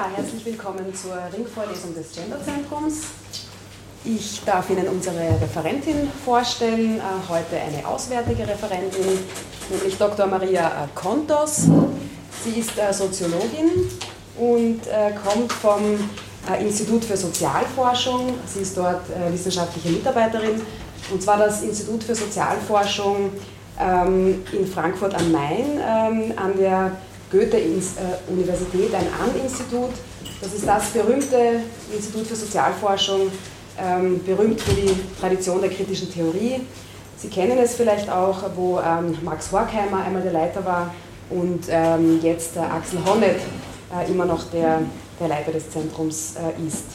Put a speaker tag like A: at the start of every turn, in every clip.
A: Ja, herzlich willkommen zur Ringvorlesung des Genderzentrums. Ich darf Ihnen unsere Referentin vorstellen, äh, heute eine auswärtige Referentin, nämlich Dr. Maria Kontos. Sie ist äh, Soziologin und äh, kommt vom Institut für Sozialforschung. Sie ist dort wissenschaftliche Mitarbeiterin und zwar das Institut für Sozialforschung ähm, in Frankfurt am Main ähm, an der Goethe-Universität, ein An-Institut. Das ist das berühmte Institut für Sozialforschung, ähm, berühmt für die Tradition der kritischen Theorie. Sie kennen es vielleicht auch, wo ähm, Max Horkheimer einmal der Leiter war und ähm, jetzt äh, Axel Honneth äh, immer noch der, der Leiter des Zentrums äh, ist.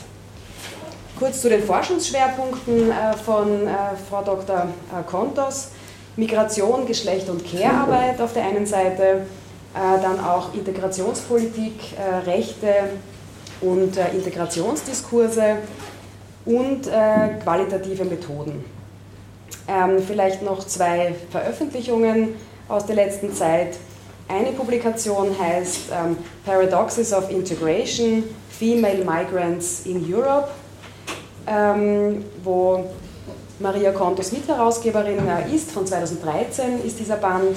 A: Kurz zu den Forschungsschwerpunkten äh, von äh, Frau Dr. Äh, Kontos. Migration, Geschlecht und Care-Arbeit auf der einen Seite, äh, dann auch Integrationspolitik, äh, Rechte und äh, Integrationsdiskurse und qualitative Methoden. Ähm, vielleicht noch zwei Veröffentlichungen aus der letzten Zeit. Eine Publikation heißt ähm, Paradoxes of Integration, Female Migrants in Europe, ähm, wo Maria Kontos Mitherausgeberin ist. Von 2013 ist dieser Band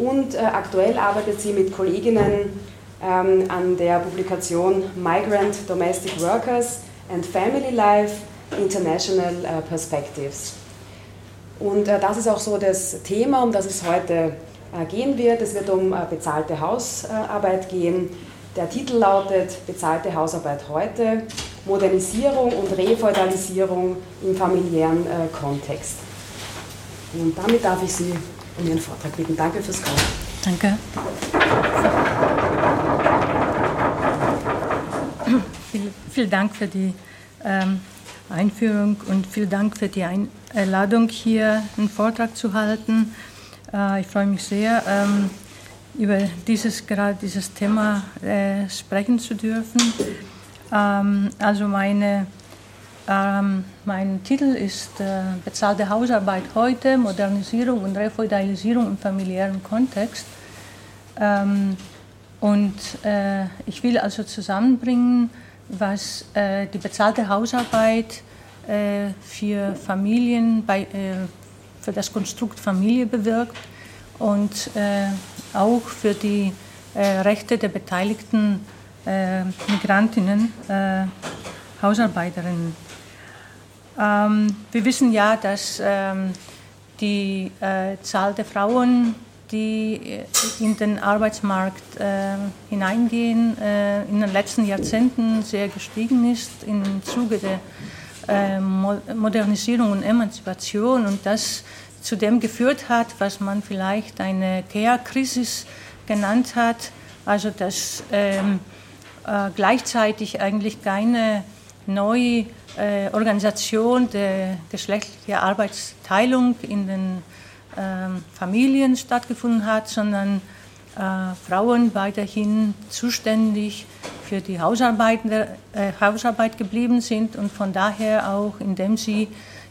A: und äh, aktuell arbeitet sie mit Kolleginnen ähm, an der Publikation Migrant Domestic Workers and Family Life International äh, Perspectives. Und äh, das ist auch so das Thema, um das es heute gehen wird. Es wird um bezahlte Hausarbeit gehen. Der Titel lautet Bezahlte Hausarbeit heute, Modernisierung und Refeudalisierung im familiären Kontext. Und damit darf ich Sie um Ihren Vortrag bitten. Danke fürs Kommen.
B: Danke. Viel, vielen Dank für die ähm, Einführung und vielen Dank für die Einladung, hier einen Vortrag zu halten. Äh, ich freue mich sehr, ähm, über dieses, gerade dieses Thema äh, sprechen zu dürfen. Ähm, also meine ähm, mein Titel ist äh, Bezahlte Hausarbeit heute, Modernisierung und Refeudalisierung im familiären Kontext. Ähm, und äh, ich will also zusammenbringen, was äh, die bezahlte Hausarbeit äh, für Familien, bei, äh, für das Konstrukt Familie bewirkt und äh, auch für die Rechte der beteiligten Migrantinnen, Hausarbeiterinnen. Ähm, wir wissen ja, dass ähm, die äh, Zahl der Frauen, die äh, in den Arbeitsmarkt äh, hineingehen, äh, in den letzten Jahrzehnten sehr gestiegen ist im Zuge der äh, Modernisierung und Emanzipation und das zu dem geführt hat, was man vielleicht eine Care-Krise genannt hat, also dass ähm, äh, gleichzeitig eigentlich keine neue äh, Organisation der geschlechtlichen Arbeitsteilung in den äh, Familien stattgefunden hat, sondern äh, Frauen weiterhin zuständig für die Hausarbeit, äh, Hausarbeit geblieben sind und von daher auch, indem sie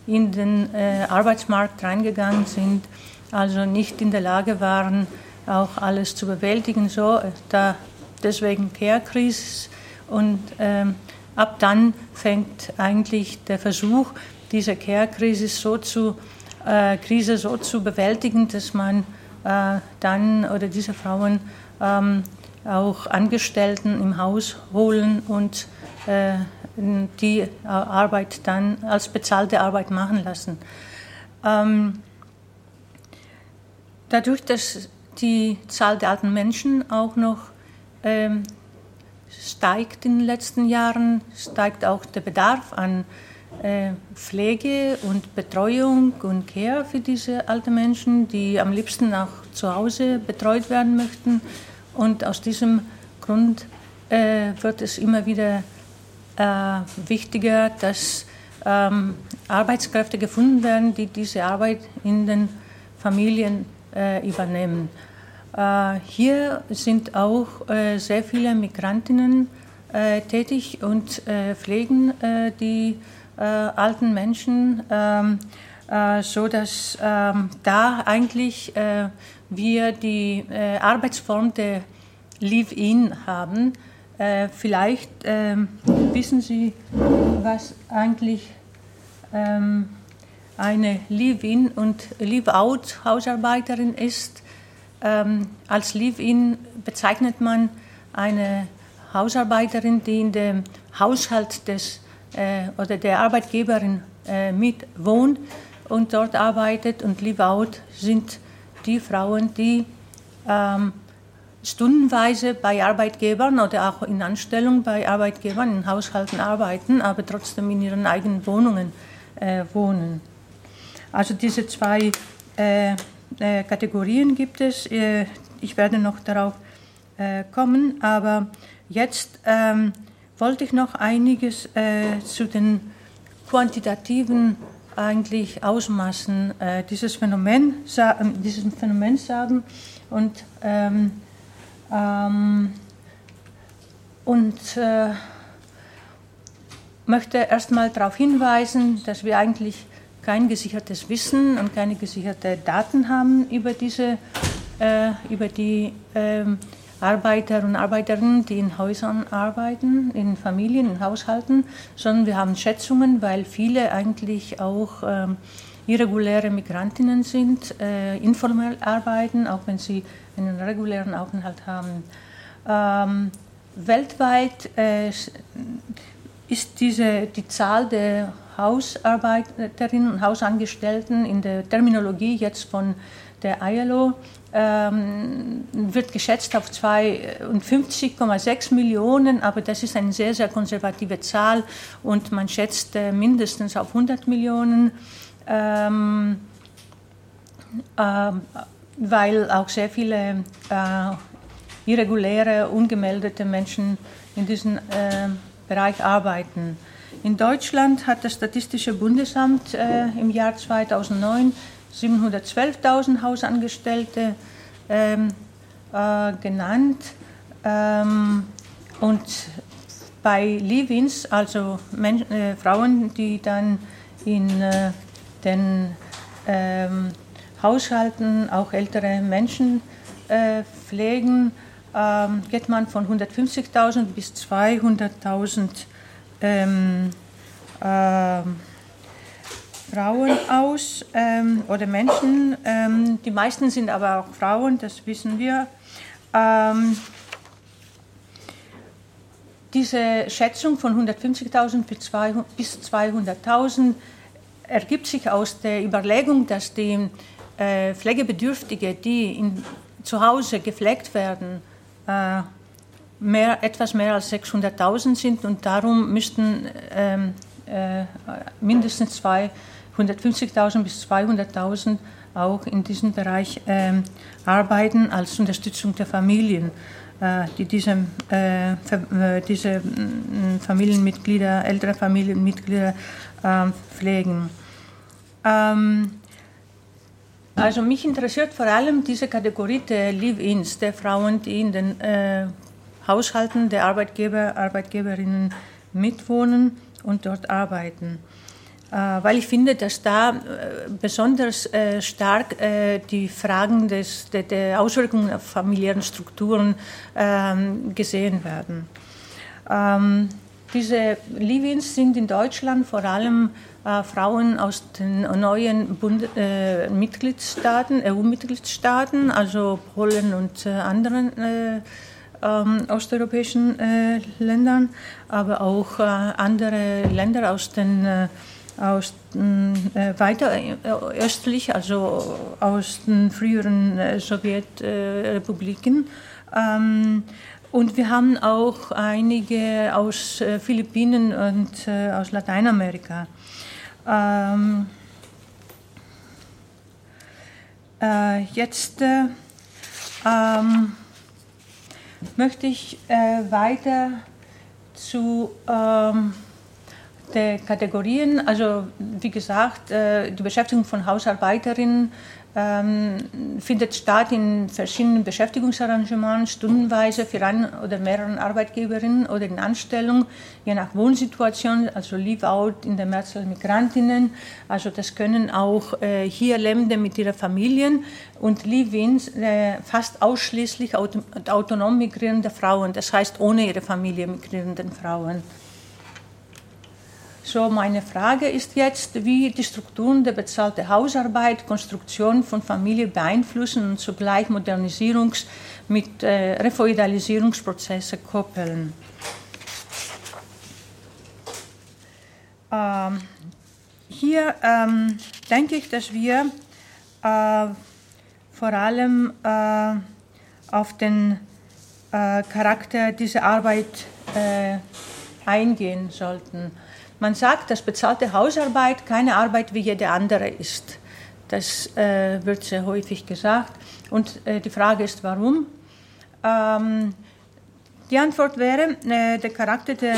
B: in den äh, Arbeitsmarkt reingegangen sind, also nicht in der Lage waren, auch alles zu bewältigen. So, da deswegen Care-Krise und ähm, ab dann fängt eigentlich der Versuch, diese Care-Krise so zu, äh, Krise so zu bewältigen, dass man äh, dann oder diese Frauen ähm, auch Angestellten im Haus holen und äh, die Arbeit dann als bezahlte Arbeit machen lassen. Ähm, dadurch, dass die Zahl der alten Menschen auch noch ähm, steigt in den letzten Jahren, steigt auch der Bedarf an äh, Pflege und Betreuung und Care für diese alten Menschen, die am liebsten auch zu Hause betreut werden möchten. Und aus diesem Grund äh, wird es immer wieder äh, wichtiger, dass ähm, Arbeitskräfte gefunden werden, die diese Arbeit in den Familien äh, übernehmen. Äh, hier sind auch äh, sehr viele Migrantinnen äh, tätig und pflegen die alten Menschen, ähm, so dass ähm, da eigentlich wir die Arbeitsform der Live-In haben, vielleicht ähm, wissen Sie, was eigentlich eine Live-In und Live-Out-Hausarbeiterin ist. Ähm, als Live-In bezeichnet man eine Hausarbeiterin, die in dem Haushalt des äh, oder der Arbeitgeberin äh, mit wohnt und dort arbeitet. Und Live-Out sind die Frauen, die ähm, stundenweise bei Arbeitgebern oder auch in Anstellung bei Arbeitgebern in Haushalten arbeiten, aber trotzdem in ihren eigenen Wohnungen äh, wohnen. Also diese zwei äh, Kategorien gibt es. Äh, ich werde noch darauf äh, kommen, aber jetzt ähm, wollte ich noch einiges zu den quantitativen eigentlich Ausmaßen dieses, Phänomen, dieses Phänomens sagen und ähm, ähm, und äh, möchte erstmal darauf hinweisen, dass wir eigentlich kein gesichertes Wissen und keine gesicherten Daten haben über diese, äh, über die äh, Arbeiter und Arbeiterinnen, die in Häusern arbeiten, in Familien, in Haushalten, sondern wir haben Schätzungen, weil viele eigentlich auch ähm, irreguläre Migrantinnen sind, äh, informell arbeiten, auch wenn sie einen regulären Aufenthalt haben. Ähm, weltweit äh, ist diese, die Zahl der Hausarbeiterinnen und Hausangestellten in der Terminologie jetzt von der ILO ähm, wird geschätzt auf 52,6 Millionen, aber das ist eine sehr, sehr konservative Zahl und man schätzt äh, mindestens auf 100 Millionen. Ähm, äh, weil auch sehr viele äh, irreguläre, ungemeldete Menschen in diesem äh, Bereich arbeiten. In Deutschland hat das Statistische Bundesamt äh, im Jahr 2009 712.000 Hausangestellte ähm, äh, genannt. Ähm, und bei Livins, also Men äh, Frauen, die dann in äh, den ähm, Haushalten auch ältere Menschen äh, pflegen, ähm, geht man von 150.000 bis 200.000 ähm, äh, Frauen aus ähm, oder Menschen. Ähm, die meisten sind aber auch Frauen, das wissen wir. Ähm, diese Schätzung von 150.000 bis 200.000 ergibt sich aus der Überlegung, dass die äh, Pflegebedürftige, die in, zu Hause gepflegt werden, äh, mehr, etwas mehr als 600.000 sind und darum müssten ähm, äh, mindestens 150.000 bis 200.000 auch in diesem Bereich ähm, arbeiten als Unterstützung der Familien, äh, die diese, äh, äh, diese mm, Familienmitglieder, ältere Familienmitglieder ähm, pflegen. Ähm, also mich interessiert vor allem diese Kategorie der Live-ins, der Frauen, die in den äh, Haushalten der Arbeitgeber, Arbeitgeberinnen mitwohnen und dort arbeiten. Äh, weil ich finde, dass da äh, besonders äh, stark die Fragen des, der, Auswirkungen auf familiären Strukturen ähm, gesehen werden. Ähm, diese Live-ins sind in Deutschland vor allem äh, Frauen aus den neuen Bund äh, Mitgliedstaaten, EU-Mitgliedstaaten, also Polen und äh, anderen ähm, osteuropäischen äh, Ländern, aber auch äh, andere Länder aus den aus weiter östlich, also aus den früheren Sowjetrepubliken. Ähm, und wir haben auch einige aus Philippinen und aus Lateinamerika. Ähm, äh, jetzt äh, ähm, möchte ich äh, weiter zu ähm, der Kategorien, also wie gesagt, äh, die Beschäftigung von Hausarbeiterinnen findet statt in verschiedenen Beschäftigungsarrangements, stundenweise für einen oder mehreren Arbeitgeberinnen oder in Anstellung, je nach Wohnsituation, also Leave-out in der Mehrzahl Migrantinnen. Also das können auch äh, hier Lebende mit ihren Familien und Live-ins äh, fast ausschließlich auto autonom migrierende Frauen, das heißt ohne ihre Familie migrierenden Frauen. So, meine Frage ist jetzt, wie die Strukturen der bezahlten Hausarbeit, Konstruktion von Familie beeinflussen und zugleich Modernisierungs- mit äh, Refeudalisierungsprozesse koppeln. Ähm, hier ähm, denke ich, dass wir äh, vor allem äh, auf den äh, Charakter dieser Arbeit äh, eingehen sollten. Man sagt, dass bezahlte Hausarbeit keine Arbeit wie jede andere ist. Das äh, wird sehr häufig gesagt. Und äh, die Frage ist, warum? Ähm, die Antwort wäre, äh, der Charakter der,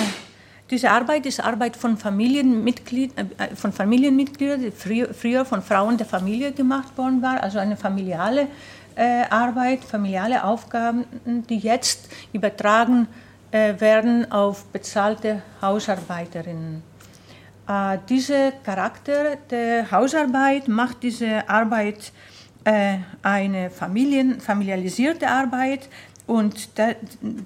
B: dieser Arbeit ist Arbeit von, Familienmitglied, äh, von Familienmitgliedern, die früher, von Frauen der Familie gemacht worden war, also eine familiale äh, Arbeit, familiale Aufgaben, die jetzt übertragen äh, werden auf bezahlte Hausarbeiterinnen. Äh, dieser Charakter der Hausarbeit macht diese Arbeit äh, eine Familien, familialisierte Arbeit und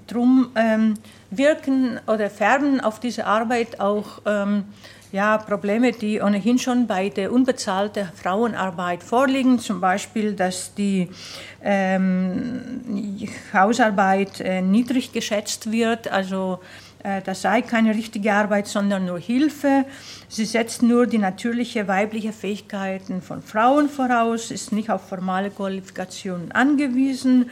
B: darum ähm, wirken oder färben auf diese Arbeit auch ähm, ja, Probleme, die ohnehin schon bei der unbezahlten Frauenarbeit vorliegen, zum Beispiel, dass die ähm, Hausarbeit äh, niedrig geschätzt wird, also äh, das sei keine richtige Arbeit, sondern nur Hilfe. Sie setzt nur die natürliche weibliche Fähigkeiten von Frauen voraus, ist nicht auf formale Qualifikationen angewiesen.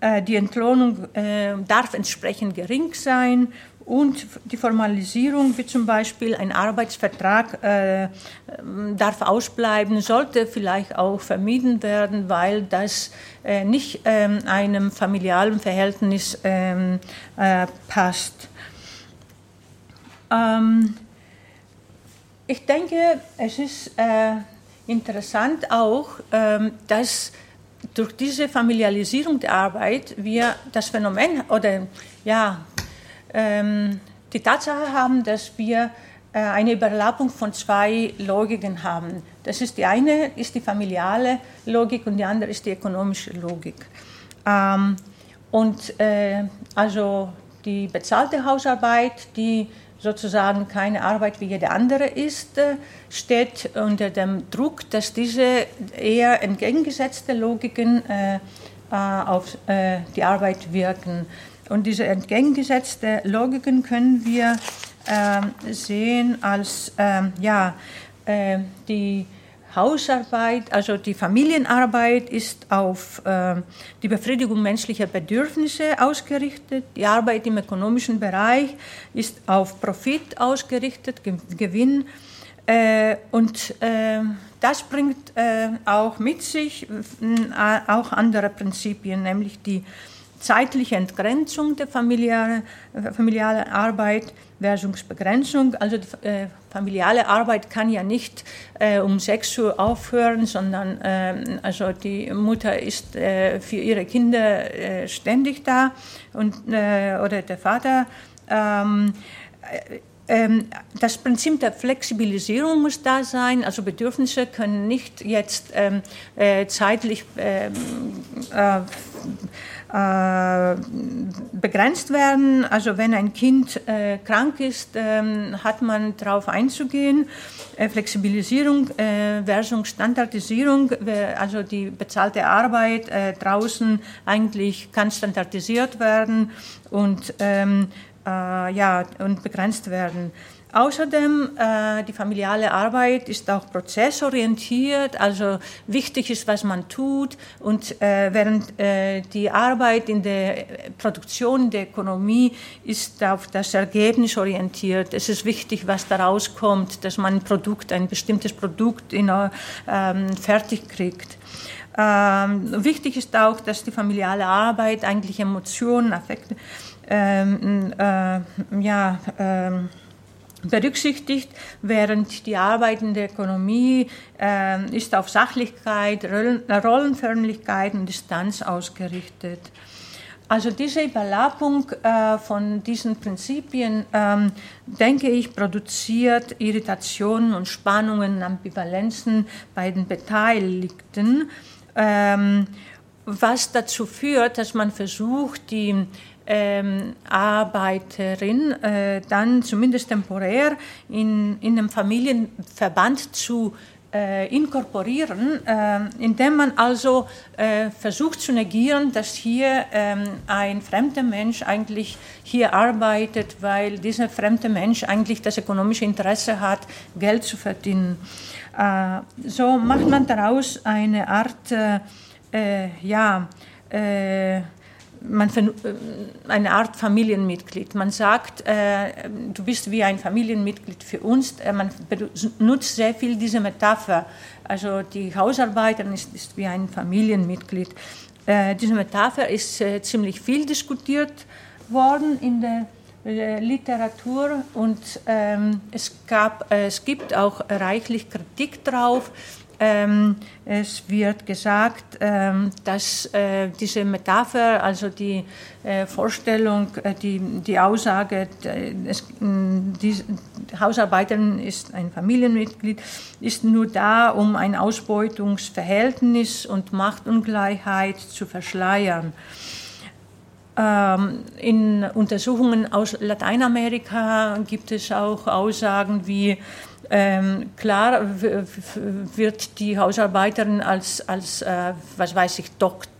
B: Äh, die Entlohnung äh, darf entsprechend gering sein und die Formalisierung, wie zum Beispiel ein Arbeitsvertrag, äh, darf ausbleiben, sollte vielleicht auch vermieden werden, weil das nicht äh, einem familialen Verhältnis ähm, passt. Ähm, ich denke, es ist äh, interessant auch, ähm, dass durch diese Familialisierung der Arbeit wir das Phänomen oder ja, ähm, die Tatsache haben, dass wir äh, eine Überlappung von zwei Logiken haben. Das ist die eine ist die familiale Logik und die andere ist die ökonomische Logik. Ähm, und äh, also die bezahlte Hausarbeit, die sozusagen keine Arbeit wie jede andere ist, äh, steht unter dem Druck, dass diese eher entgegengesetzte Logiken äh, äh, auf die Arbeit wirken. Und diese entgegengesetzte Logiken können wir sehen als ja, die Hausarbeit, also die Familienarbeit ist auf äh, die Befriedigung menschlicher Bedürfnisse ausgerichtet. Die Arbeit im ökonomischen Bereich ist auf Profit ausgerichtet, Gewinn. Äh, und äh, das bringt äh, auch mit sich äh, auch andere Prinzipien, nämlich die zeitliche Entgrenzung der familiären, familiären Arbeit versus Begrenzung. Also die äh, familiale Arbeit kann ja nicht äh, um 6 Uhr aufhören, sondern äh, also die Mutter ist äh, für ihre Kinder äh, ständig da und, äh, oder der Vater. Ähm, ähm, das Prinzip der Flexibilisierung muss da sein. Also Bedürfnisse können nicht jetzt ähm, äh, zeitlich ähm, äh, äh, begrenzt werden. Also wenn ein Kind äh, krank ist, ähm, hat man darauf einzugehen. Äh, Flexibilisierung versus Standardisierung, also die bezahlte Arbeit draußen eigentlich kann standardisiert werden und ähm, ja, und begrenzt werden. Außerdem, äh, die familiale Arbeit ist auch prozessorientiert, also wichtig ist, was man tut. Und äh, während äh, die Arbeit in der Produktion der Ökonomie ist auf das Ergebnis orientiert. Es ist wichtig, was daraus kommt, dass man ein Produkt, ein bestimmtes Produkt in, ähm, fertig kriegt. Ähm, wichtig ist auch, dass die familiale Arbeit eigentlich Emotionen, Affekte, ähm, äh, ja, ähm, berücksichtigt, während die arbeitende Ökonomie äh, ist auf Sachlichkeit, Rollenförmlichkeit und Distanz ausgerichtet. Also diese Überlappung äh, von diesen Prinzipien, ähm, denke ich, produziert Irritationen und Spannungen, Ambivalenzen bei den Beteiligten, ähm, was dazu führt, dass man versucht, die ähm, Arbeiterin äh, dann zumindest temporär in, in einem Familienverband zu äh, inkorporieren, äh, indem man also äh, versucht zu negieren, dass hier ähm, ein fremder Mensch eigentlich hier arbeitet, weil dieser fremde Mensch eigentlich das ökonomische Interesse hat, Geld zu verdienen. Äh, so macht man daraus eine Art, äh, äh, ja, man, äh, eine Art Familienmitglied. Man sagt, äh, du bist wie ein Familienmitglied für uns. Äh, man benutzt sehr viel diese Metapher. Also die Hausarbeiterin ist, ist wie ein Familienmitglied. Äh, diese Metapher ist äh, ziemlich viel diskutiert worden in der äh, Literatur und ähm, es, gab, es gibt auch reichlich Kritik drauf. Ähm, es wird gesagt, ähm, dass äh, diese Metapher, also die äh, Vorstellung, äh, die, die Aussage, es, die Hausarbeiterin ist ein Familienmitglied, ist nur da, um ein Ausbeutungsverhältnis und Machtungleichheit zu verschleiern. Ähm, in Untersuchungen aus Lateinamerika gibt es auch Aussagen wie, ähm, klar wird die Hausarbeiterin als, als äh, was weiß ich,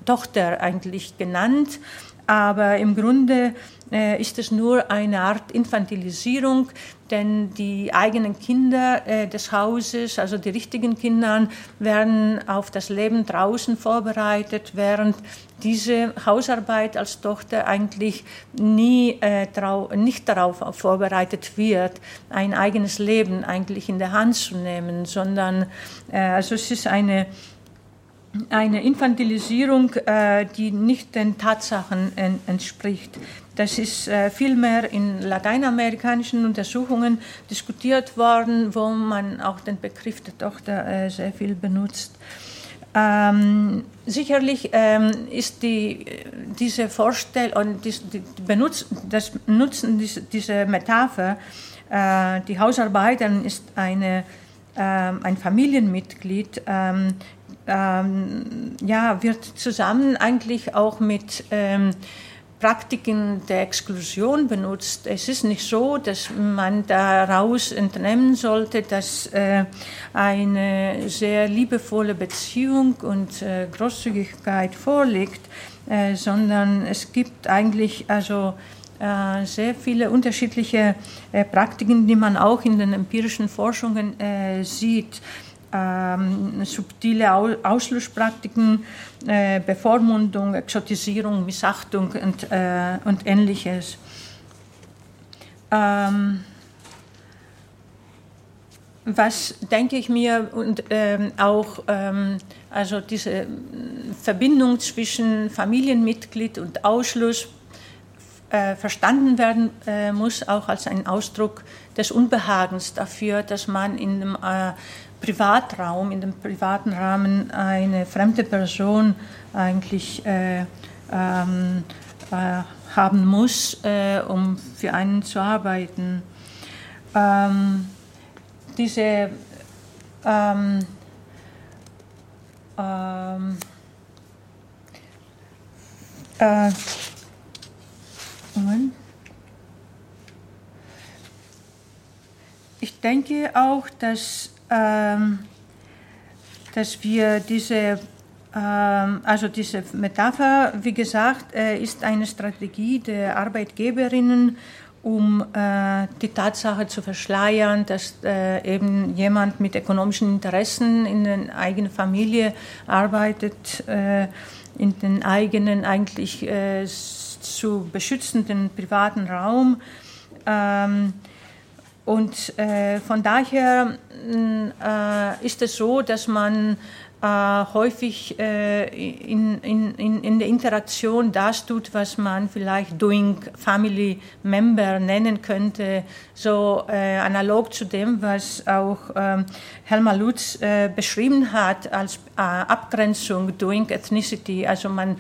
B: Tochter eigentlich genannt, aber im Grunde äh, ist es nur eine Art Infantilisierung, denn die eigenen Kinder äh, des Hauses, also die richtigen Kinder, werden auf das Leben draußen vorbereitet, während diese Hausarbeit als Tochter eigentlich nie äh, nicht darauf vorbereitet wird, ein eigenes Leben eigentlich in der Hand zu nehmen, sondern äh, also es ist eine eine Infantilisierung, äh, die nicht den Tatsachen entspricht. Das ist äh, vielmehr in lateinamerikanischen Untersuchungen diskutiert worden, wo man auch den Begriff der Tochter äh, sehr viel benutzt. Ähm, sicherlich ähm, ist die, diese Vorstellung, die, die Benutz, das Nutzen dieser diese Metapher, äh, die Hausarbeiterin ist eine, äh, ein Familienmitglied, ähm, ähm, ja, wird zusammen eigentlich auch mit ähm, Praktiken der Exklusion benutzt. Es ist nicht so, dass man daraus entnehmen sollte, dass äh, eine sehr liebevolle Beziehung und äh, Großzügigkeit vorliegt, äh, sondern es gibt eigentlich also äh, sehr viele unterschiedliche äh, Praktiken, die man auch in den empirischen Forschungen äh, sieht ähm, subtile Ausschlusspraktiken, äh, Bevormundung, Exotisierung, Missachtung und, äh, und ähnliches. Ähm, was denke ich mir und ähm, auch ähm, also diese Verbindung zwischen Familienmitglied und Ausschluss äh, verstanden werden äh, muss, auch als ein Ausdruck des Unbehagens dafür, dass man in einem äh, Privatraum, in dem privaten Rahmen eine fremde Person eigentlich äh, ähm, äh, haben muss, äh, um für einen zu arbeiten. Ähm, diese ähm, ähm äh, ich denke auch, dass ähm, dass wir diese, ähm, also diese Metapher, wie gesagt, äh, ist eine Strategie der Arbeitgeberinnen, um äh, die Tatsache zu verschleiern, dass äh, eben jemand mit ökonomischen Interessen in der eigenen Familie arbeitet, in den eigenen eigentlich zu beschützenden privaten Raum. Ähm, und äh, von daher äh, ist es so, dass man äh, häufig äh, in, in, in der Interaktion das tut, was man vielleicht Doing Family Member nennen könnte, so äh, analog zu dem, was auch ähm, Helma Lutz äh, beschrieben hat als Abgrenzung Doing Ethnicity. Also man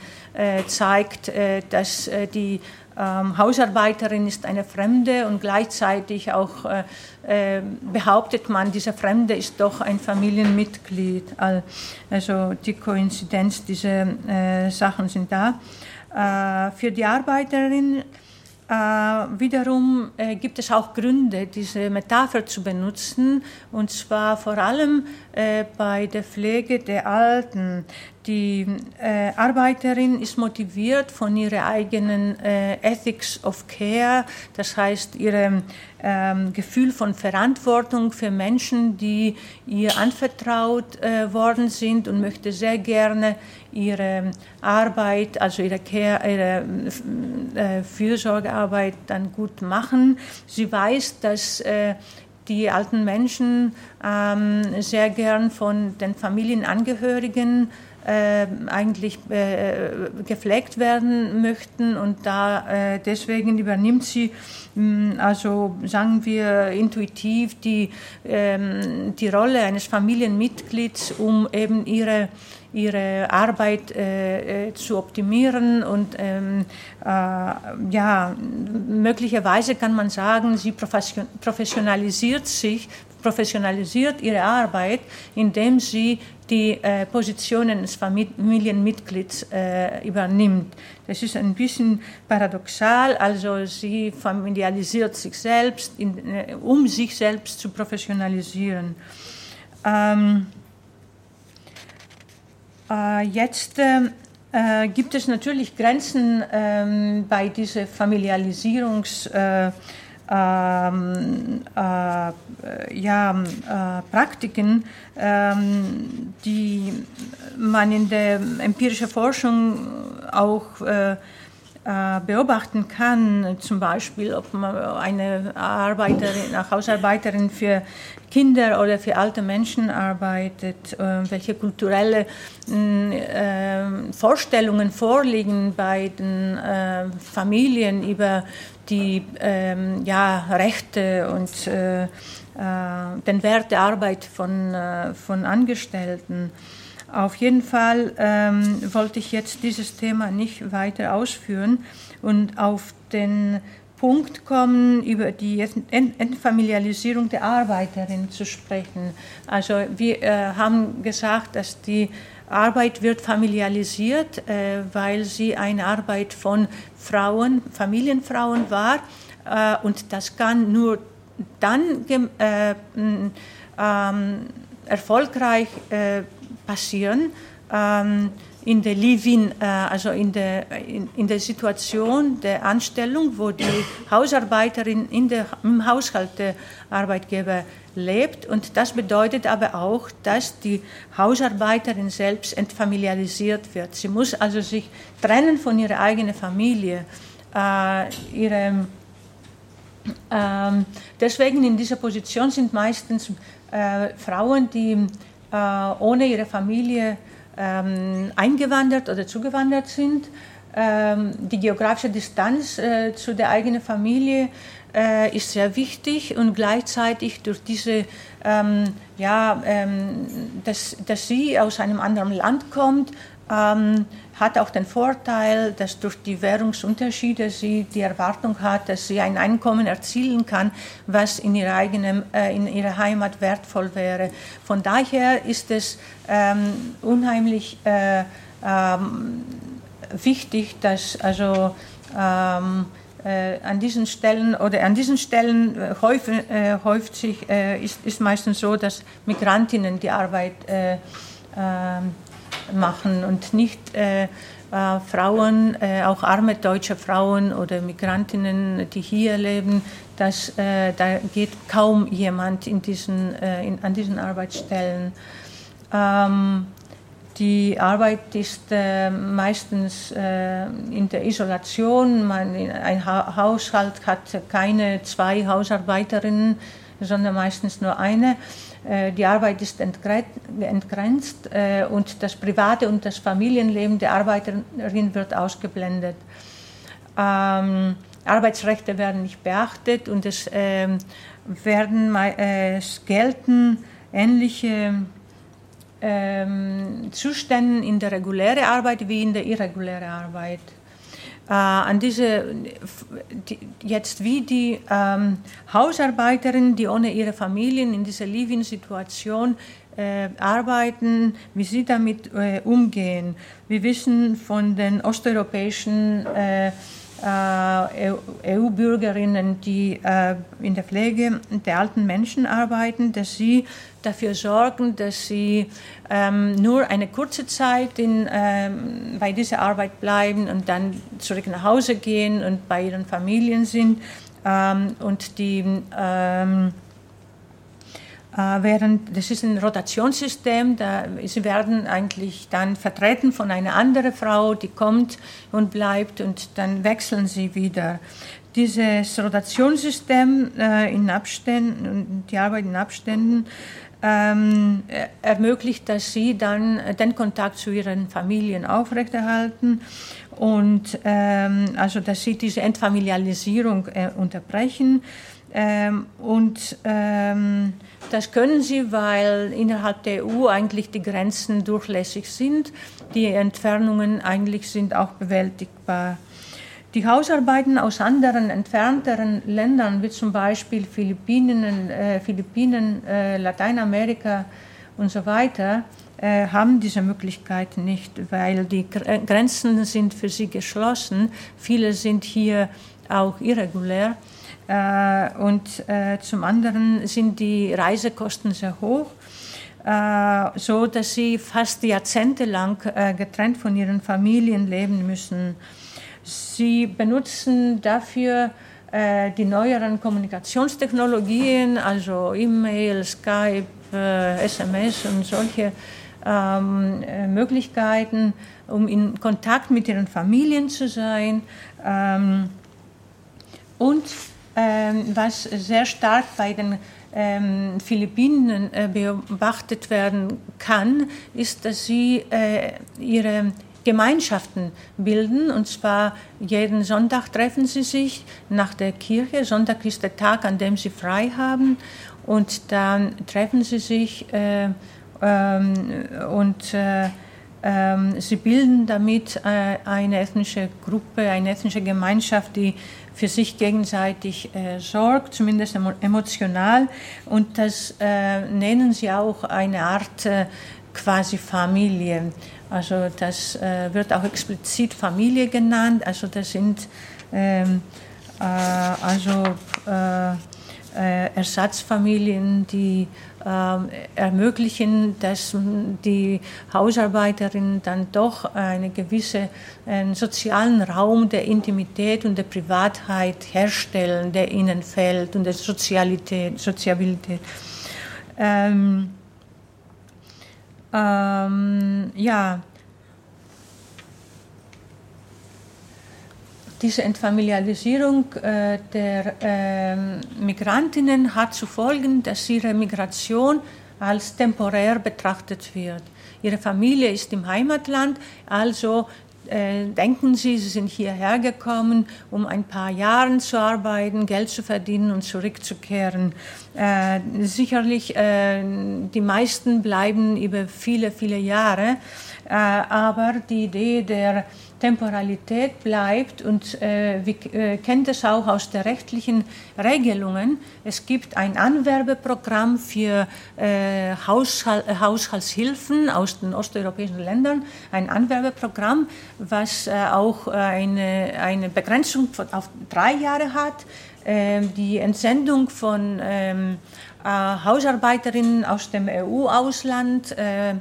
B: zeigt, dass die ähm, Hausarbeiterin ist eine Fremde und gleichzeitig auch äh, behauptet man, dieser Fremde ist doch ein Familienmitglied. Also die Koinzidenz, diese äh, Sachen sind da. Äh, für die Arbeiterin äh, wiederum äh, gibt es auch Gründe, diese Metapher zu benutzen, und zwar vor allem äh, bei der Pflege der Alten. Die äh, Arbeiterin ist motiviert von ihrer eigenen äh, Ethics of Care, das heißt ihrem ähm, Gefühl von Verantwortung für Menschen, die ihr anvertraut äh, worden sind und möchte sehr gerne ihre Arbeit, also ihre, Care, ihre äh, Fürsorgearbeit dann gut machen. Sie weiß, dass äh, die alten Menschen ähm, sehr gern von den Familienangehörigen äh, eigentlich äh, gepflegt werden möchten und da äh, deswegen übernimmt sie mh, also sagen wir intuitiv die, ähm, die Rolle eines Familienmitglieds, um eben ihre ihre Arbeit äh, äh, zu optimieren und ähm, äh, ja, möglicherweise kann man sagen, sie professionalisiert sich, professionalisiert ihre Arbeit, indem sie die äh, Positionen des Familienmitglieds äh, übernimmt. Das ist ein bisschen paradoxal, also sie familialisiert sich selbst, in, äh, um sich selbst zu professionalisieren. Ähm, äh, jetzt ähm, äh, gibt es natürlich Grenzen ähm, bei dieser Familialisierungspraktiken, äh, ähm, äh, ja, äh, Praktiken, ähm, die man in der empirischen Forschung auch äh, beobachten kann, zum Beispiel, ob man eine Arbeiterin, eine Hausarbeiterin für Kinder oder für alte Menschen arbeitet, äh, welche kulturelle mm, äh, Vorstellungen vorliegen bei den Familien über die ähm, ja, Rechte und den Wert der Arbeit von, von Angestellten. Auf jeden Fall ähm, wollte ich jetzt dieses Thema nicht weiter ausführen und auf den Punkt kommen, über die Entfamilialisierung der Arbeiterin zu sprechen. Also wir äh, haben gesagt, dass die Arbeit wird familialisiert, äh, weil sie eine Arbeit von Frauen, Familienfrauen war äh, und das kann nur dann äh, ähm, erfolgreich äh, passieren. Ähm, in der Living, äh, also in der, in, in, der Situation der Anstellung, wo die Hausarbeiterin in der, im Haushalt der Arbeitgeber lebt. Und das bedeutet aber auch, dass die Hausarbeiterin selbst entfamilialisiert wird. Sie muss also sich trennen von ihrer eigenen Familie. Äh, ihre, äh, deswegen in dieser Position sind meistens äh, Frauen, die ohne ihre Familie ähm, eingewandert oder zugewandert sind. Ähm, die geografische Distanz äh, zu der eigenen Familie äh, ist sehr wichtig und gleichzeitig durch diese, ähm, ja, dass, dass sie aus einem anderen Land kommt, hat auch den Vorteil, dass durch die Währungsunterschiede sie die Erwartung hat, dass sie ein Einkommen erzielen kann, was in ihrer eigenen, äh, in ihrer Heimat wertvoll wäre. Von daher ist es ähm, unheimlich äh, ähm, wichtig, dass also ähm, äh, an diesen Stellen oder an diesen Stellen äh, häuf, äh, häuft sich, äh, ist, ist meistens so, dass Migrantinnen die Arbeit ähm, machen und nicht äh, äh, Frauen, äh, auch arme deutsche Frauen oder Migrantinnen, die hier leben, das, äh, da geht kaum jemand in diesen, in, an diesen Arbeitsstellen. Ähm, Die Arbeit ist äh, meistens äh, in der Isolation. Man, ein ha Haushalt hat keine zwei Hausarbeiterinnen, sondern meistens nur eine. Äh, die Arbeit ist entgrenzt äh, und das private und das Familienleben der Arbeiterin wird ausgeblendet. Ähm, Arbeitsrechte werden nicht beachtet und es ähm, werden äh, es gelten ähnliche ähm, Zustände in der regulären Arbeit wie in der irregulären Arbeit. Äh, an diese, die, jetzt wie die ähm, Hausarbeiterinnen, die ohne ihre Familien in dieser Living-Situation äh, arbeiten, wie sie damit äh, umgehen. Wir wissen von den osteuropäischen äh, EU-Bürgerinnen, äh, die äh, in der Pflege der alten Menschen arbeiten, dass sie dafür sorgen, dass sie ähm, nur eine kurze Zeit in, ähm, bei dieser Arbeit bleiben und dann zurück nach Hause gehen und bei ihren Familien sind. Ähm, und die ähm, äh, während das ist ein Rotationssystem, da, sie werden eigentlich dann vertreten von einer anderen Frau, die kommt und bleibt und dann wechseln sie wieder. Dieses Rotationssystem äh, in Abständen, die Arbeit in Abständen, ähm, ermöglicht, dass sie dann den Kontakt zu ihren Familien aufrechterhalten und ähm, also dass sie diese Entfamilialisierung äh, unterbrechen ähm, und ähm, das können sie, weil innerhalb der EU eigentlich die Grenzen durchlässig sind. Die Entfernungen eigentlich sind auch bewältigbar. Die Hausarbeiten aus anderen entfernteren Ländern, wie zum Beispiel Philippinen, äh, Philippinen äh, Lateinamerika und so weiter, äh, haben diese Möglichkeit nicht, weil die Grenzen sind für sie geschlossen. Viele sind hier auch irregulär. Äh, und äh, zum anderen sind die Reisekosten sehr hoch, äh, so dass sie fast jahrzehntelang getrennt von ihren Familien leben müssen. Sie benutzen dafür die neueren Kommunikationstechnologien, also E-Mail, Skype, SMS und solche ähm, Möglichkeiten, um in Kontakt mit ihren Familien zu sein. Ähm, und was sehr stark bei den ähm, Philippinen äh, beobachtet werden kann, ist, dass sie äh, ihre Gemeinschaften bilden. Und zwar jeden Sonntag treffen sie sich nach der Kirche. Sonntag ist der Tag, an dem sie frei haben. Und dann treffen sie sich äh, ähm, und äh, ähm, sie bilden damit äh, eine ethnische Gruppe, eine ethnische Gemeinschaft, die für sich gegenseitig äh, sorgt, zumindest emotional. Und das äh, nennen sie auch eine Art äh, quasi Familie. Also das äh, wird auch explizit Familie genannt. Also das sind ähm, äh, also äh, Ersatzfamilien, die ermöglichen, dass die Hausarbeiterinnen dann doch einen gewissen einen sozialen Raum der Intimität und der Privatheit herstellen, der ihnen fällt und der Sozialität, Soziabilität. Ähm, ähm, ja, Diese Entfamilialisierung äh, der äh, Migrantinnen hat zu folgen, dass ihre Migration als temporär betrachtet wird. Ihre Familie ist im Heimatland, also äh, denken Sie, Sie sind hierher gekommen, um ein paar Jahre zu arbeiten, Geld zu verdienen und zurückzukehren. Äh, sicherlich, äh, die meisten bleiben über viele, viele Jahre, äh, aber die Idee der Temporalität bleibt und äh, wir äh, kennen das auch aus der rechtlichen Regelungen. Es gibt ein Anwerbeprogramm für äh, Haushalt, äh, Haushaltshilfen aus den osteuropäischen Ländern, ein Anwerbeprogramm, was äh, auch eine, eine Begrenzung von, auf drei Jahre hat. Ähm, die Entsendung von ähm, äh, Hausarbeiterinnen aus dem EU-Ausland äh,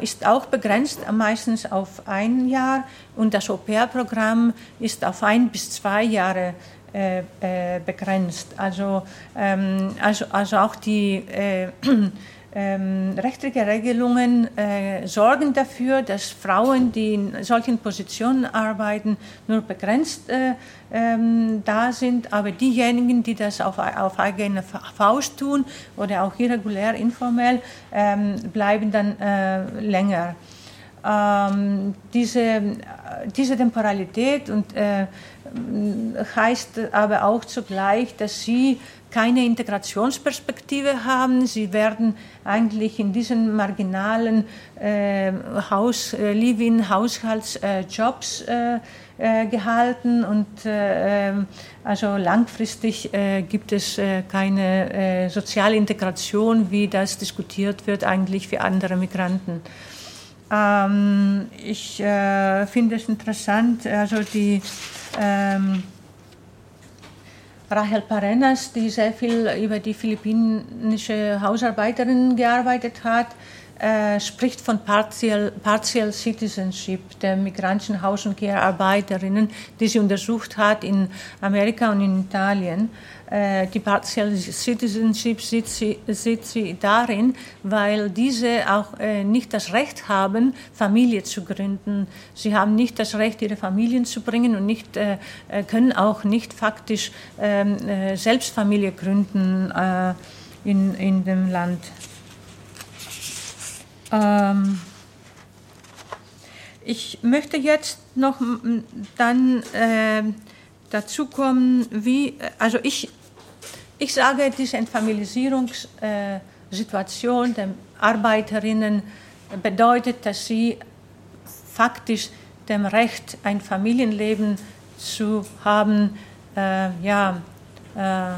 B: ist auch begrenzt, meistens auf ein Jahr. Und das Au-pair-Programm ist auf ein bis zwei Jahre äh, äh, begrenzt. Also, ähm, also, also auch die, äh, ähm, rechtliche Regelungen äh, sorgen dafür, dass Frauen, die in solchen Positionen arbeiten, nur begrenzt äh, ähm, da sind, aber diejenigen, die das auf, auf eigene Faust tun oder auch irregulär, informell, ähm, bleiben dann äh, länger. Ähm, diese, diese Temporalität und, äh, heißt aber auch zugleich, dass sie keine Integrationsperspektive haben. Sie werden eigentlich in diesen marginalen äh, Haus, äh, Live-in, Haushaltsjobs äh, äh, gehalten und äh, ähm, also langfristig äh, gibt es keine soziale Integration, wie das diskutiert wird eigentlich für andere Migranten. Ähm, ich finde es interessant, also die ähm, Rachel Parenas, die sehr viel über die philippinische Hausarbeiterin gearbeitet hat, äh, spricht von Partial, Partial Citizenship der migrantischen Haus- und Care-Arbeiterinnen, die sie untersucht hat in Amerika und in Italien. Äh, die Partial Citizenship sieht sie, sieht sie darin, weil diese auch äh, nicht das Recht haben, Familie zu gründen. Sie haben nicht das Recht, ihre Familien zu bringen und nicht, äh, können auch nicht faktisch ähm, selbst Familie gründen in, in dem Land. Ähm, ich möchte jetzt noch dann äh, dazu kommen, wie, also ich ich sage, diese Entfamilialisierungssituation der Arbeiterinnen bedeutet, dass sie faktisch dem Recht, ein Familienleben zu haben, äh, ja, äh,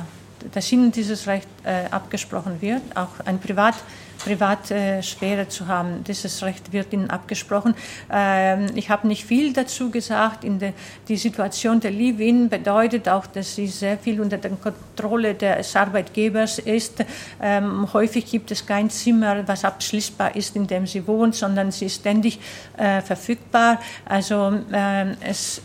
B: dass ihnen dieses Recht äh, abgesprochen wird, auch ein Privat Privatsphäre zu haben. Dieses Recht wird Ihnen abgesprochen. Ähm, ich habe nicht viel dazu gesagt. In der, die Situation der Live-In bedeutet auch, dass sie sehr viel unter der Kontrolle des Arbeitgebers ist. Ähm, häufig gibt es kein Zimmer, was abschließbar ist, in dem sie wohnt, sondern sie ist ständig äh, verfügbar. Also ähm, es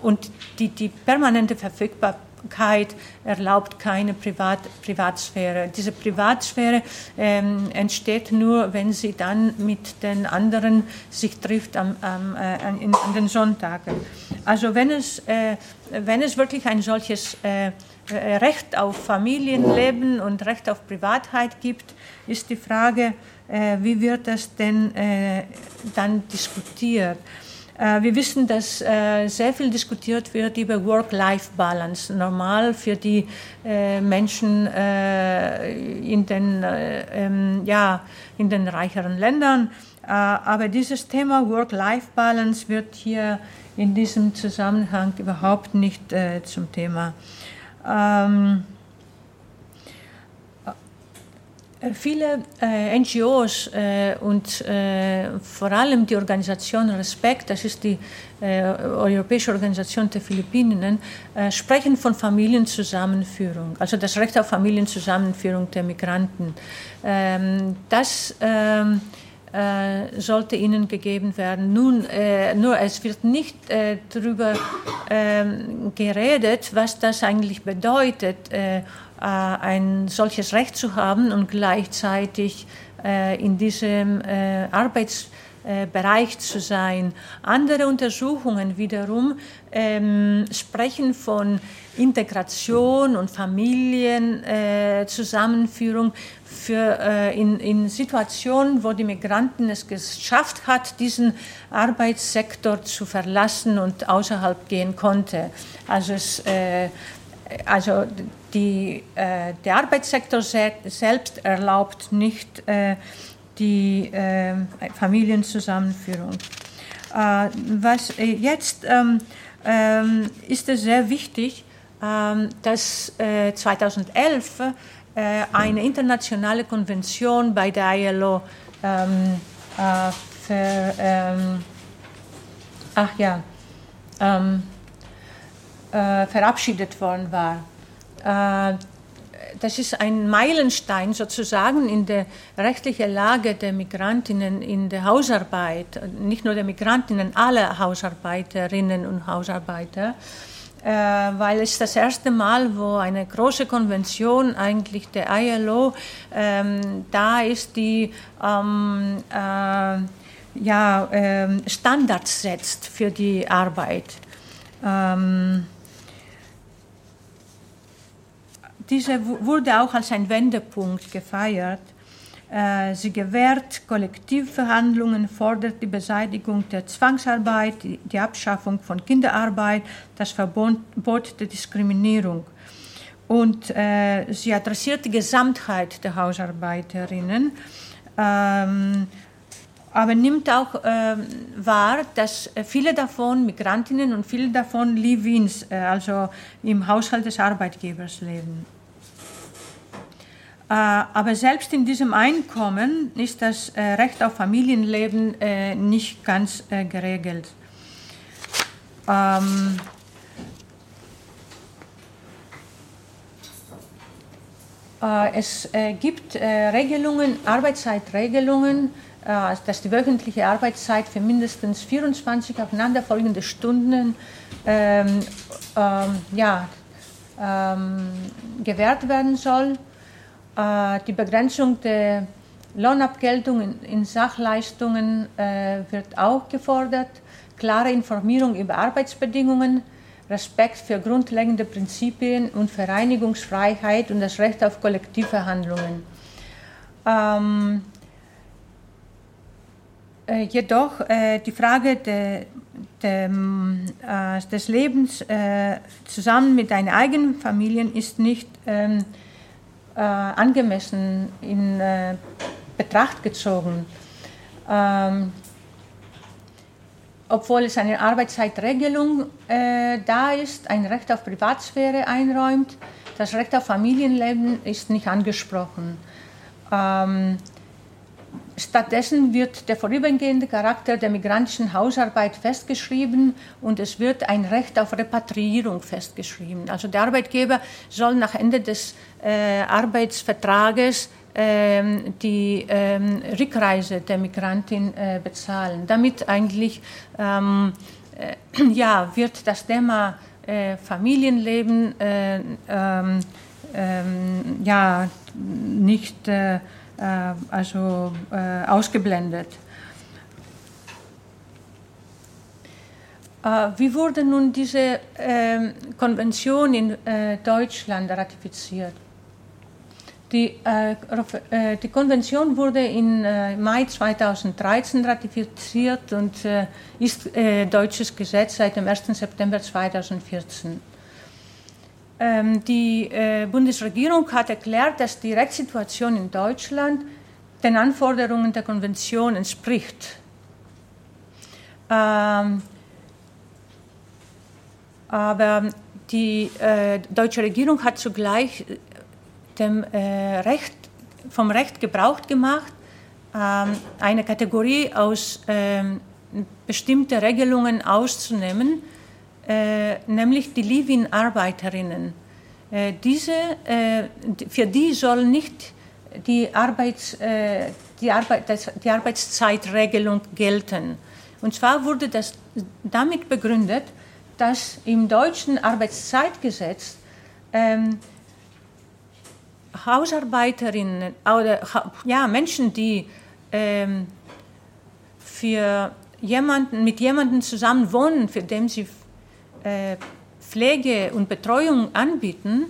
B: und die, die permanente Verfügbarkeit Öffentlichkeit erlaubt keine Privat Privatsphäre. Diese Privatsphäre ähm, entsteht nur, wenn sie dann mit den anderen sich trifft am, am, äh, an, an, den Sonntagen. Also wenn es, äh, wenn es wirklich ein solches äh, äh, Recht auf Familienleben und Recht auf Privatheit gibt, ist die Frage, äh, wie wird das denn äh, dann diskutiert? Äh, wir wissen, dass äh, sehr viel diskutiert wird über Work-Life-Balance, normal für die äh, Menschen in den, ähm, ja, in den reicheren Ländern. Aber dieses Thema Work-Life-Balance wird hier in diesem Zusammenhang überhaupt nicht zum Thema. Ähm, äh, viele äh, NGOs äh, und äh, vor allem die Organisation Respekt, das ist die äh, Europäische Organisation der Philippinen, äh, sprechen von Familienzusammenführung, also das Recht auf Familienzusammenführung der Migranten. Ähm, das ähm, sollte ihnen gegeben werden. Nun, nur es wird nicht darüber ähm, geredet, was das eigentlich bedeutet äh, ein solches Recht zu haben und gleichzeitig äh, in diesem äh, Arbeitsbereich zu sein. Andere Untersuchungen wiederum ähm, sprechen von Integration und Familienzusammenführung für, äh, in, in, Situationen, wo die Migranten es geschafft hat, diesen Arbeitssektor zu verlassen und außerhalb gehen konnte. Also es, äh, also die, äh, der Arbeitssektor se selbst erlaubt nicht äh, die äh, Familienzusammenführung. Äh, was äh, jetzt ähm, ähm, ist es sehr wichtig, ähm, dass 2011 äh, eine internationale Konvention bei der ILO ähm, für, ähm, ach ja, ähm, verabschiedet worden war. Äh, das ist ein Meilenstein sozusagen in der rechtlichen Lage der Migrantinnen in der Hausarbeit, nicht nur der Migrantinnen, aller Hausarbeiterinnen und Hausarbeiter. äh, weil es das erste Mal, wo eine große Konvention, eigentlich der ILO, ähm, da ist, die ähm, äh, ja, ähm, Standards setzt für die Arbeit. Ähm, diese wurde auch als ein Wendepunkt gefeiert. Äh, sie gewährt Kollektivverhandlungen, fordert die Beseitigung der Zwangsarbeit, die Abschaffung von Kinderarbeit, das Verbot der Diskriminierung. Und äh, sie adressiert die Gesamtheit der Hausarbeiterinnen, ähm, aber nimmt auch äh, wahr, dass viele davon Migrantinnen und viele davon Live-ins, äh, also im Haushalt des Arbeitgebers leben. Äh, aber selbst in diesem Einkommen ist das äh, Recht auf Familienleben äh, nicht ganz geregelt. Ähm, es gibt Regelungen, Arbeitszeitregelungen, dass die wöchentliche Arbeitszeit für mindestens 24 aufeinanderfolgende Stunden ähm, ähm, ja, ähm, gewährt werden soll. Äh, die Begrenzung der Lohnabgeltung in, Sachleistungen äh, wird auch gefordert. Klare Informierung über Arbeitsbedingungen, Respekt für grundlegende Prinzipien und Vereinigungsfreiheit und das Recht auf Kollektivverhandlungen. Ähm, äh, jedoch äh, die Frage de, de, äh, des Lebens äh, zusammen mit einer eigenen Familie ist nicht ähm, äh, angemessen in äh, Betracht gezogen. Ähm, obwohl es eine Arbeitszeitregelung äh, da ist, ein Recht auf Privatsphäre einräumt, das Recht auf Familienleben ist nicht angesprochen. Ähm, Stattdessen wird der vorübergehende Charakter der migrantischen Hausarbeit festgeschrieben und es wird ein Recht auf Repatriierung festgeschrieben. Also der Arbeitgeber soll nach Ende des äh, Arbeitsvertrages ähm, die ähm, Rückreise der Migrantin äh, bezahlen. Damit eigentlich ähm, äh, ja, wird das Thema äh, Familienleben äh, ähm, ähm, ja, nicht äh, also äh, ausgeblendet. Äh, wie wurde nun diese ähm, Konvention in Deutschland ratifiziert? Die, äh, die, Konvention wurde im äh, Mai 2013 ratifiziert und äh, ist deutsches Gesetz seit dem 1. September 2014. Ähm, die äh, Bundesregierung hat erklärt, dass die Rechtssituation in Deutschland den Anforderungen der Konvention entspricht. Ähm, aber die äh, deutsche Regierung hat zugleich dem, äh, Recht, vom Recht Gebrauch gemacht, ähm, eine Kategorie aus bestimmten Regelungen auszunehmen, nämlich die Living-Arbeiterinnen. Äh, diese, äh, für die soll nicht die, Arbeits, äh, die, Arbeit, die Arbeitszeitregelung gelten. Und zwar wurde das damit begründet, dass im deutschen Arbeitszeitgesetz ähm, Hausarbeiterinnen oder ja, Menschen, die ähm, für jemanden, mit jemandem zusammen wohnen, für den sie äh, Pflege und Betreuung anbieten,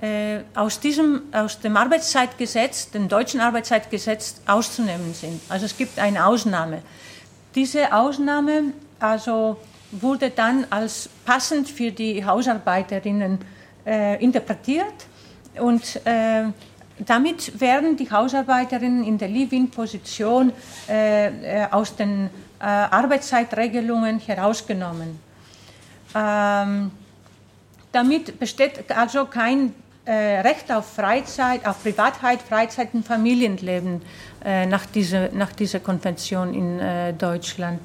B: äh, aus, diesem, aus dem Arbeitszeitgesetz, dem deutschen Arbeitszeitgesetz, auszunehmen sind. Also es gibt eine Ausnahme. Diese Ausnahme also wurde dann als passend für die Hausarbeiterinnen äh, interpretiert und äh, damit werden die Hausarbeiterinnen in der Live-in-Position äh, aus den Arbeitszeitregelungen herausgenommen. Ähm, damit besteht also kein äh, Recht auf Freizeit, auf Privatheit, Freizeit und Familienleben äh, nach, dieser, nach dieser Konvention in äh, Deutschland.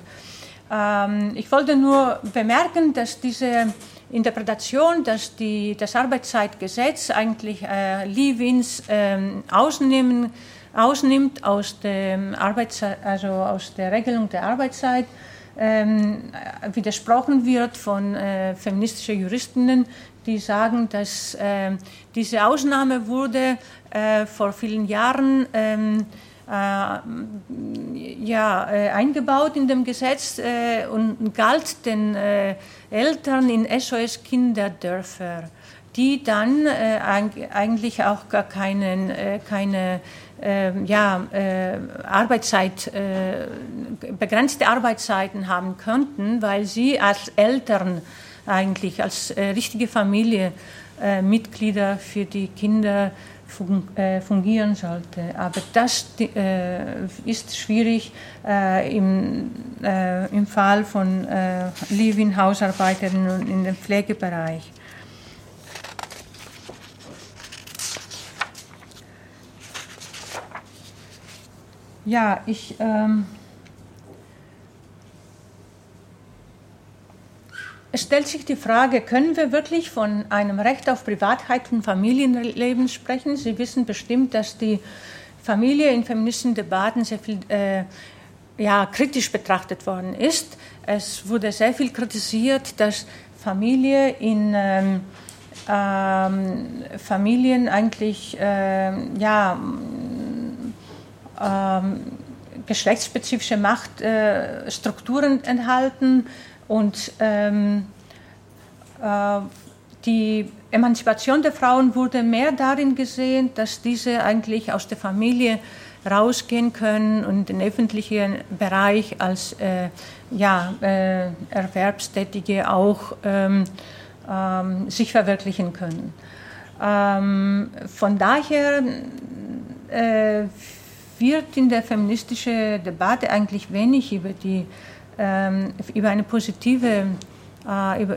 B: Ähm, ich wollte nur bemerken, dass diese Interpretation, dass die, das Arbeitszeitgesetz eigentlich äh, Leave-ins ähm, ausnehmen, ausnimmt aus, dem Arbeitszeit, also aus der Regelung der Arbeitszeit, ähm, widersprochen wird von äh, feministischen Juristinnen, die sagen, dass äh, diese Ausnahme wurde äh, vor vielen Jahren ähm, äh, ja, äh, eingebaut in dem Gesetz äh, und galt den Eltern in SOS-Kinderdörfer, die dann eigentlich auch gar keinen, keine ja, Arbeitszeit, begrenzte Arbeitszeiten haben könnten, weil sie als Eltern eigentlich, als richtige Familie Mitglieder für die Kinder äh, fungieren sollte. Aber das äh, ist schwierig äh, im, im Fall von Live-in-Hausarbeiterinnen in dem Pflegebereich. Ja, ich. Ähm Es stellt sich die Frage, können wir wirklich von einem Recht auf Privatheit und Familienleben sprechen? Sie wissen bestimmt, dass die Familie in feministischen Debatten sehr viel äh, ja, kritisch betrachtet worden ist. Es wurde sehr viel kritisiert, dass Familie in ähm, ähm, Familien eigentlich ähm, ja, ähm, geschlechtsspezifische Machtstrukturen äh, enthalten und ähm, äh, die Emanzipation der Frauen wurde mehr darin gesehen, dass diese eigentlich aus der Familie rausgehen können und den öffentlichen Bereich als äh, ja, äh, Erwerbstätige auch ähm, ähm, sich verwirklichen können. Ähm, von daher äh, wird in der feministischen Debatte eigentlich wenig über die ähm, über eine positive äh, über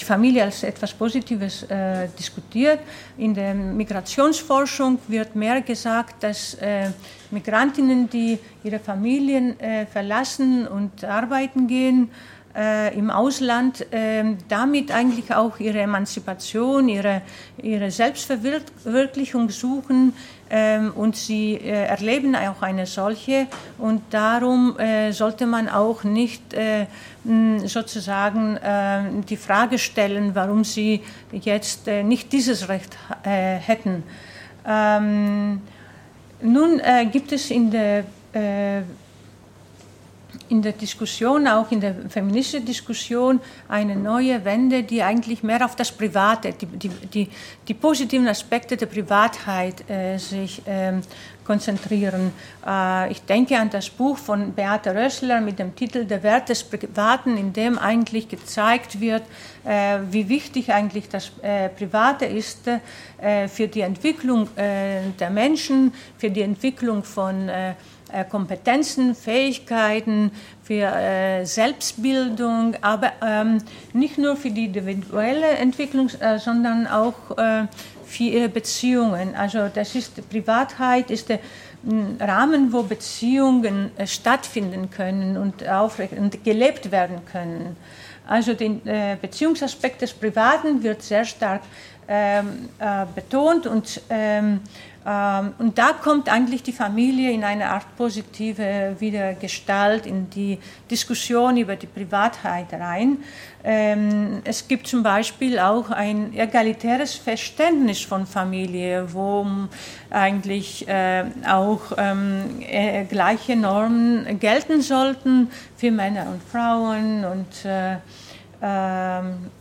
B: die Familie als etwas Positives äh, diskutiert. In der Migrationsforschung wird mehr gesagt, dass äh, Migrantinnen, die ihre Familien äh, verlassen und arbeiten gehen, äh, im Ausland äh, damit eigentlich auch ihre Emanzipation, ihre, ihre Selbstverwirklichung suchen ähm, und sie äh, erleben auch eine solche und darum äh, sollte man auch nicht äh, sozusagen die Frage stellen, warum sie jetzt äh, nicht dieses Recht hätten. Ähm, nun gibt es in der in der Diskussion, auch in der feministischen Diskussion, eine neue Wende, die eigentlich mehr auf das Private, die, die, die, die positiven Aspekte der Privatheit äh, sich ähm, konzentrieren. Äh, ich denke an das Buch von Beate Rössler mit dem Titel Der Wert des Privaten, in dem eigentlich gezeigt wird, äh, wie wichtig eigentlich das äh, Private ist äh, für die Entwicklung äh, der Menschen, für die Entwicklung von äh, Kompetenzen, Fähigkeiten, für äh, Selbstbildung, aber ähm, nicht nur für die individuelle Entwicklung, äh, sondern auch für ihre Beziehungen. Also das ist Privatheit, ist der hm, Rahmen, wo Beziehungen stattfinden können und gelebt werden können. Also der Beziehungsaspekt des Privaten wird sehr stark ähm, äh, betont und ähm, und da kommt eigentlich die Familie in eine Art positive Wiedergestalt in die Diskussion über die Privatheit rein. Ähm, es gibt zum Beispiel auch ein egalitäres Verständnis von Familie, wo eigentlich äh, auch ähm, äh, gleiche Normen gelten sollten für Männer und Frauen. Und, äh,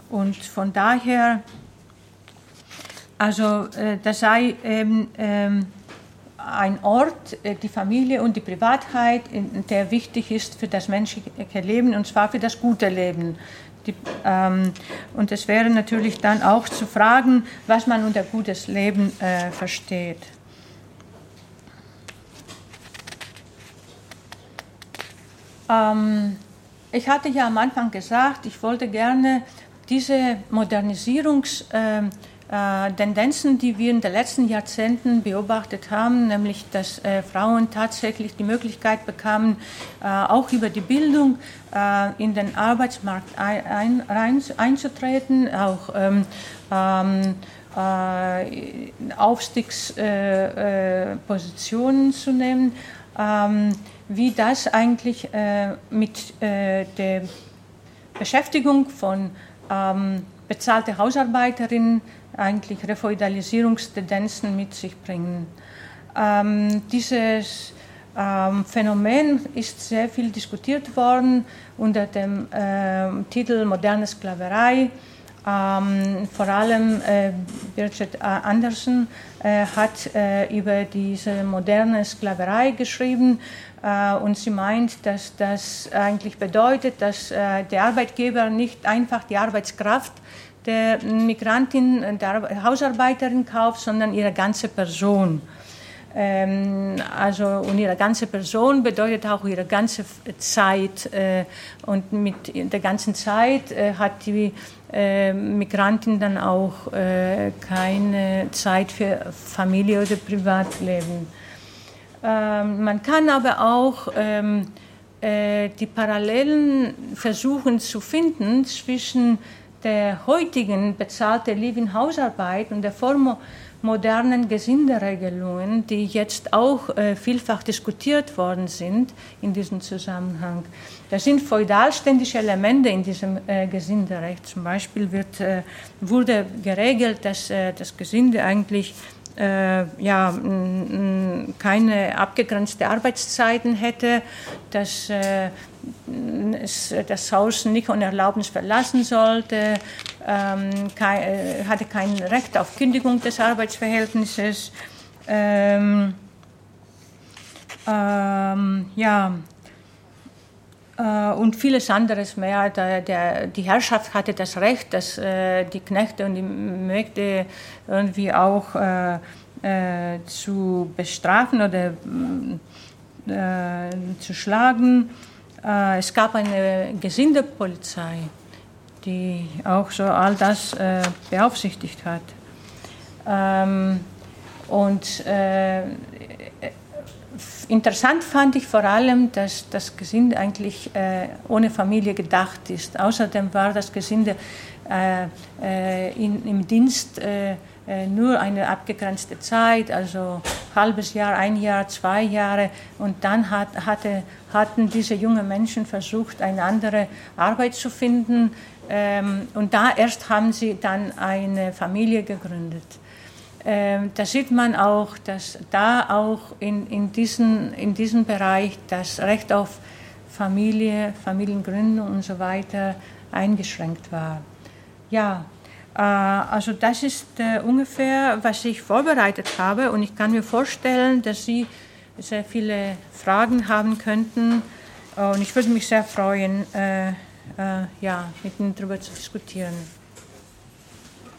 B: und von daher also äh, das sei ähm, ähm, ein Ort, äh, die Familie und die Privatheit, der wichtig ist für das menschliche Leben und zwar für das gute Leben. Die, ähm, und es wäre natürlich dann auch zu fragen, was man unter gutes Leben äh, versteht. Ähm, ich hatte ja am Anfang gesagt, ich wollte gerne diese Modernisierungs- äh, Tendenzen, die wir in den letzten Jahrzehnten beobachtet haben, nämlich dass äh, Frauen tatsächlich die Möglichkeit bekamen, äh, auch über die Bildung äh, in den Arbeitsmarkt ein, ein, einzutreten, auch ähm, ähm, äh, Aufstiegspositionen zu nehmen. Ähm, wie das eigentlich mit der Beschäftigung von ähm, bezahlten Hausarbeiterinnen eigentlich Refeudalisierungstendenzen mit sich bringen. Ähm, dieses ähm, Phänomen ist sehr viel diskutiert worden unter dem äh, Titel Moderne Sklaverei. Ähm, vor allem äh, Birgit Andersen äh, hat äh, über diese moderne Sklaverei geschrieben äh, und sie meint, dass das eigentlich bedeutet, dass äh, der Arbeitgeber nicht einfach die Arbeitskraft der Migrantin, der Hausarbeiterin kauft, sondern ihre ganze Person. Ähm, also und ihre ganze Person bedeutet auch ihre ganze Zeit äh, und mit der ganzen Zeit äh, hat die äh, Migrantin dann auch äh, keine Zeit für Familie oder Privatleben. Ähm, man kann aber auch ähm, äh, die Parallelen versuchen zu finden zwischen der heutigen bezahlten Living-Hausarbeit und der Form modernen Gesinderegelungen, die jetzt auch äh, vielfach diskutiert worden sind in diesem Zusammenhang. Da sind feudalständische Elemente in diesem äh, Gesinderecht. Zum Beispiel wird, äh, wurde geregelt, dass äh, das Gesinde eigentlich äh, ja, keine abgegrenzte Arbeitszeiten hätte, dass äh, das Haus nicht ohne Erlaubnis verlassen sollte, ähm, kein, äh, hatte kein Recht auf Kündigung des Arbeitsverhältnisses. Ähm, ähm, ja, und vieles anderes mehr. Der, der, die Herrschaft hatte das Recht, dass äh, die Knechte und die Mägde irgendwie auch äh, äh zu bestrafen oder äh, zu schlagen. Äh, es gab eine Gesindepolizei, die auch so all das beaufsichtigt hat. Ähm, und Interessant fand ich vor allem, dass das Gesinde eigentlich äh, ohne Familie gedacht ist. Außerdem war das Gesinde äh, äh, in, im Dienst äh, äh, nur eine abgegrenzte Zeit, also halbes Jahr, ein Jahr, zwei Jahre. Und dann hat, hatte, hatten diese jungen Menschen versucht, eine andere Arbeit zu finden. Ähm, und da erst haben sie dann eine Familie gegründet. Ähm, da sieht man auch, dass da auch in, in, diesen, in diesem Bereich das Recht auf Familie, Familiengründung und so weiter eingeschränkt war. Ja, äh, also das ist äh, ungefähr, was ich vorbereitet habe und ich kann mir vorstellen, dass Sie sehr viele Fragen haben könnten und ich würde mich sehr freuen, äh, äh, ja, mit Ihnen darüber zu diskutieren.